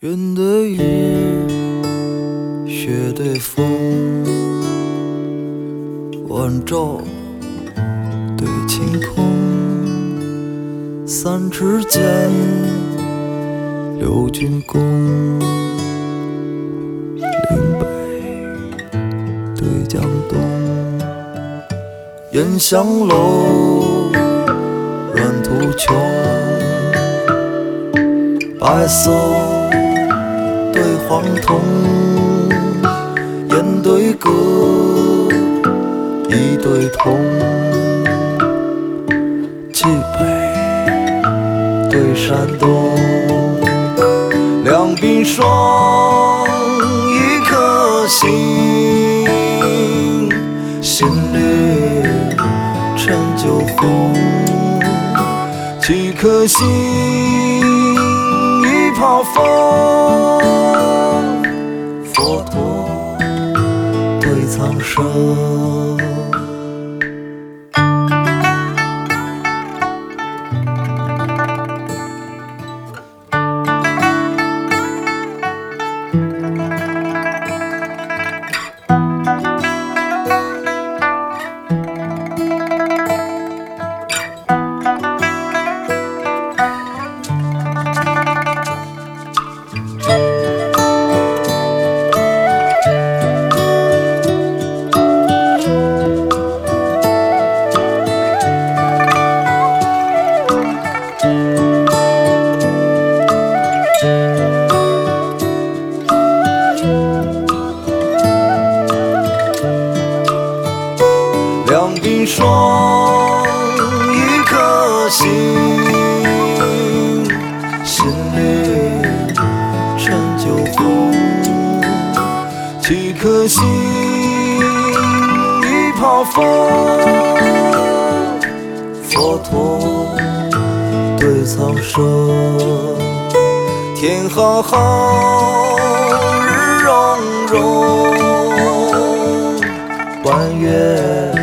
云对雨，雪对风，晚照对晴空，三尺剑，六钧弓，岭北对江东，烟香楼，软土穷，白色。对黄铜，烟对歌，一对铜，蓟北对山东，两鬓霜，一颗心，心绿陈酒红，几颗心，一泡风。苍冰霜，一颗心，心里陈酒红，几颗心，一泡风。佛陀对苍生，天浩浩，日融融，弯月。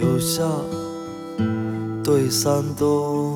就像对山东。